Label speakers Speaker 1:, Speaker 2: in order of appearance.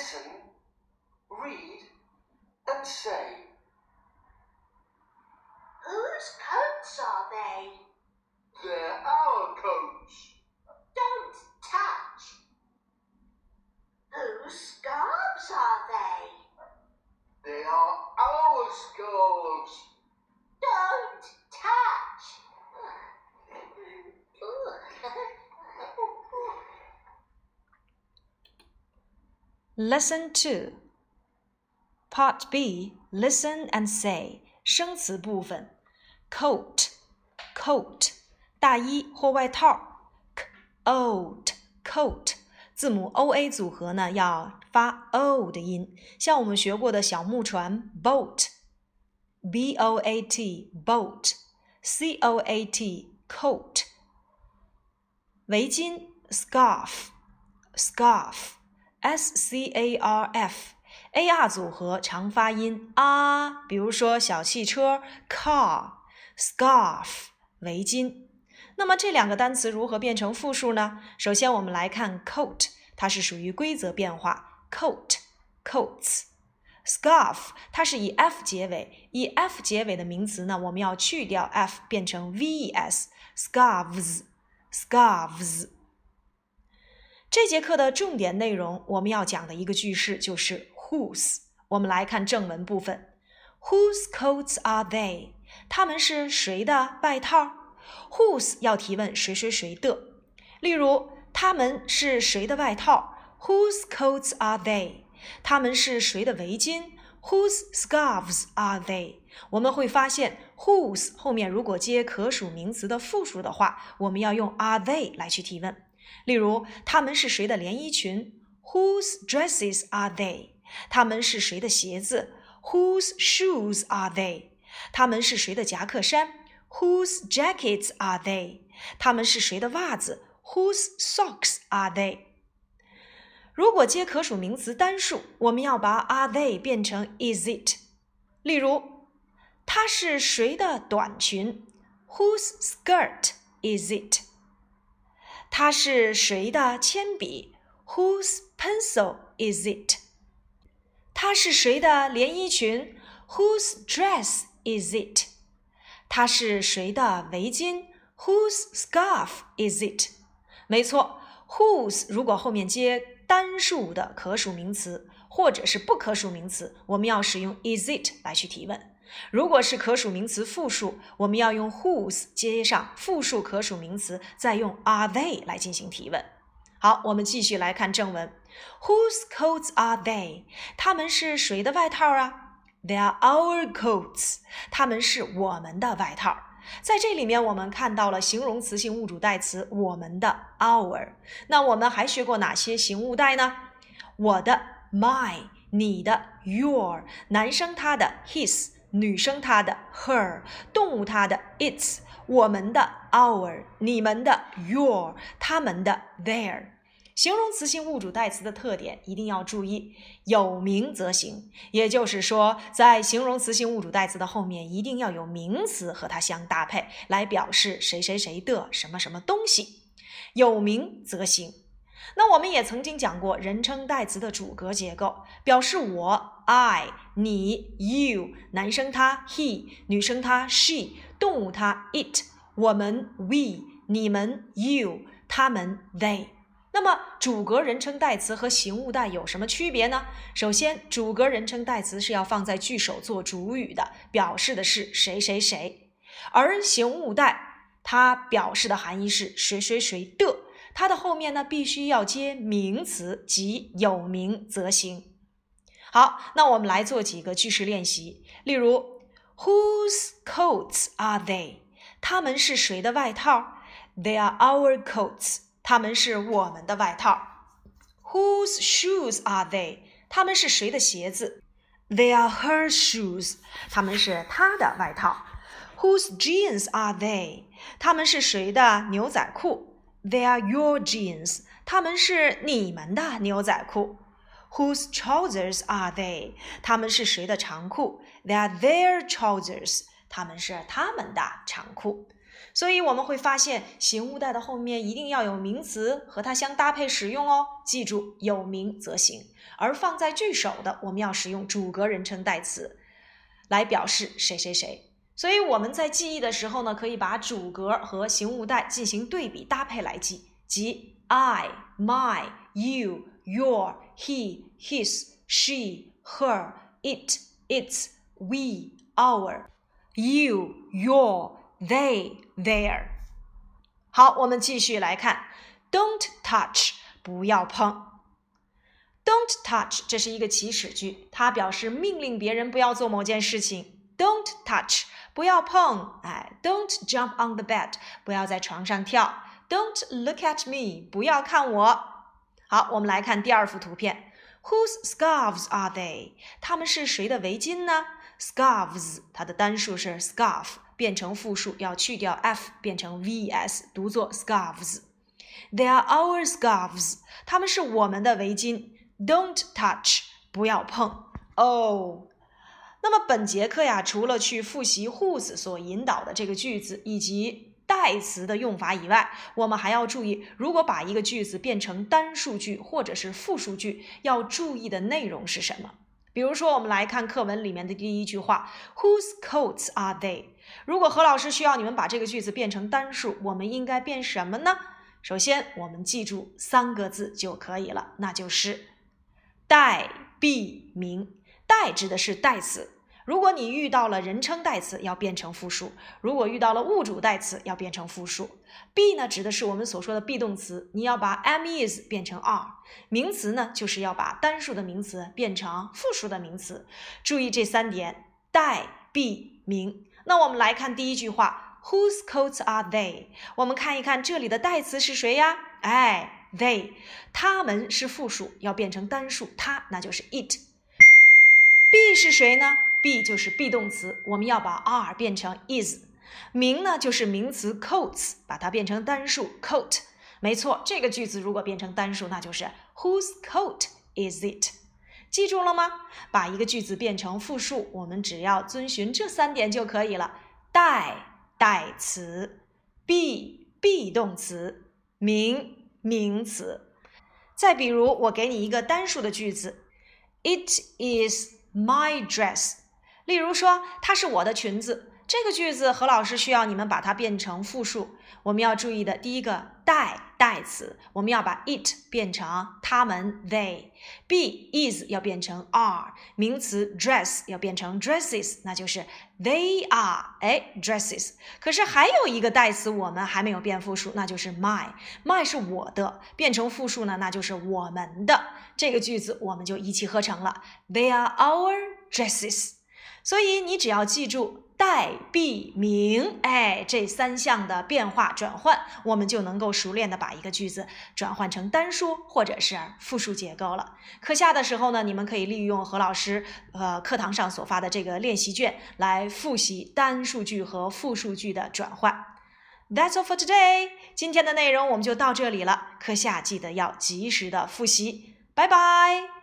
Speaker 1: listen, read,
Speaker 2: and say.
Speaker 3: Lesson 2 Part B Listen and say 生词部分 coat coat 大衣或外套 coat coat 字母 o a 组合呢要发 o 的音，像我们学过的小木船 boat b o a t boat c o a t coat 围巾 scarf scarf S c a r f a r 组合常发音啊，比如说小汽车 car scarf 围巾。那么这两个单词如何变成复数呢？首先我们来看 coat，它是属于规则变化 coat coats。scarf 它是以 f 结尾，以 f 结尾的名词呢，我们要去掉 f，变成 vs scarves scarves。这节课的重点内容，我们要讲的一个句式就是 whose。我们来看正文部分，Whose coats are they？他们是谁的外套？Whose 要提问谁谁谁的。例如，他们是谁的外套？Whose coats are they？他们是谁的围巾？Whose scarves are they？我们会发现，whose 后面如果接可数名词的复数的话，我们要用 are they 来去提问。例如，他们是谁的连衣裙？Whose dresses are they？他们是谁的鞋子？Whose shoes are they？他们是谁的夹克衫？Whose jackets are they？他们是谁的袜子？Whose socks are they？如果接可数名词单数，我们要把 are they 变成 is it。例如，它是谁的短裙？Whose skirt is it？它是谁的铅笔？Whose pencil is it？它是谁的连衣裙？Whose dress is it？它是谁的围巾？Whose scarf is it？没错，whose 如果后面接单数的可数名词或者是不可数名词，我们要使用 is it 来去提问。如果是可数名词复数，我们要用 whose 接上复数可数名词，再用 are they 来进行提问。好，我们继续来看正文。Whose coats are they？他们是谁的外套啊？They are our coats。他们是我们的外套。在这里面，我们看到了形容词性物主代词“我们的 ”（our）。那我们还学过哪些形物代呢？我的 （my），你的 （your），男生他的 （his）。女生她的 her，动物它的 its，我们的 our，你们的 your，他们的 their。形容词性物主代词的特点一定要注意，有名则行，也就是说，在形容词性物主代词的后面一定要有名词和它相搭配，来表示谁谁谁的什么什么东西。有名则行。那我们也曾经讲过人称代词的主格结构，表示我 I、你 you、男生他 he、女生他 she、动物它 it、我们 we、你们 you、他们 they。那么主格人称代词和形物代有什么区别呢？首先，主格人称代词是要放在句首做主语的，表示的是谁谁谁；而形物代它表示的含义是谁谁谁的。它的后面呢，必须要接名词，即有名则行。好，那我们来做几个句式练习。例如，Whose coats are they？他们是谁的外套？They are our coats。他们是我们的外套。Whose shoes are they？他们是谁的鞋子？They are her shoes。他们是她的外套。Whose jeans are they？他们是谁的牛仔裤？They are your jeans，他们是你们的牛仔裤。 Whose trousers are they？他们是谁的长裤？They are their trousers，他们是他们的长裤。所以我们会发现，形物代的后面一定要有名词和它相搭配使用哦。记住，有名则行。而放在句首的，我们要使用主格人称代词来表示谁谁谁。所以我们在记忆的时候呢，可以把主格和形物代进行对比搭配来记，即 I、my、you、your、he、his、she、her、it、its、we、our、you、your。They, their。好，我们继续来看，Don't touch，不要碰。Don't touch，这是一个祈使句，它表示命令别人不要做某件事情。Don't touch，不要碰。哎，Don't jump on the bed，不要在床上跳。Don't look at me，不要看我。 好，我们来看第二幅图片。Whose scarves are they？他们是谁的围巾呢？Scarves，它的单数是 scarf。变成复数要去掉 f，变成 vs，读作 scarves。They are our scarves，他们是我们的围巾。Don't touch，不要碰。哦，那么本节课呀，除了去复习 whose 所引导的这个句子以及代词的用法以外，我们还要注意，如果把一个句子变成单数句或者是复数句，要注意的内容是什么？比如说，我们来看课文里面的第一句话：Whose coats are they？如果何老师需要你们把这个句子变成单数，我们应该变什么呢？首先，我们记住三个字就可以了，那就是代必名。代指的是代词。如果你遇到了人称代词，要变成复数；如果遇到了物主代词，要变成复数。be 呢，指的是我们所说的 be 动词，你要把 am is 变成 are。名词呢，就是要把单数的名词变成复数的名词。注意这三点：代 be 名。那我们来看第一句话，Whose coats are they？我们看一看这里的代词是谁呀？哎，they，他们是复数，要变成单数，它那就是 it。be 是谁呢？be 就是 be 动词，我们要把 are 变成 is。名呢就是名词 coats，把它变成单数 coat。没错，这个句子如果变成单数，那就是 Whose coat is it？记住了吗？把一个句子变成复数，我们只要遵循这三点就可以了：代代词，be be 动词，名名词。再比如，我给你一个单数的句子：It is my dress。例如说，它是我的裙子。这个句子何老师需要你们把它变成复数。我们要注意的第一个代代词，我们要把 it 变成他们 they，be is 要变成 are，名词 dress 要变成 dresses，那就是 they are 哎 dresses。可是还有一个代词我们还没有变复数，那就是 my，my 是我的，变成复数呢，那就是我们的。这个句子我们就一气呵成了，they are our dresses。所以你只要记住代、币、名，哎，这三项的变化转换，我们就能够熟练的把一个句子转换成单数或者是复数结构了。课下的时候呢，你们可以利用何老师呃课堂上所发的这个练习卷来复习单数句和复数句的转换。That's all for today，今天的内容我们就到这里了。课下记得要及时的复习，拜拜。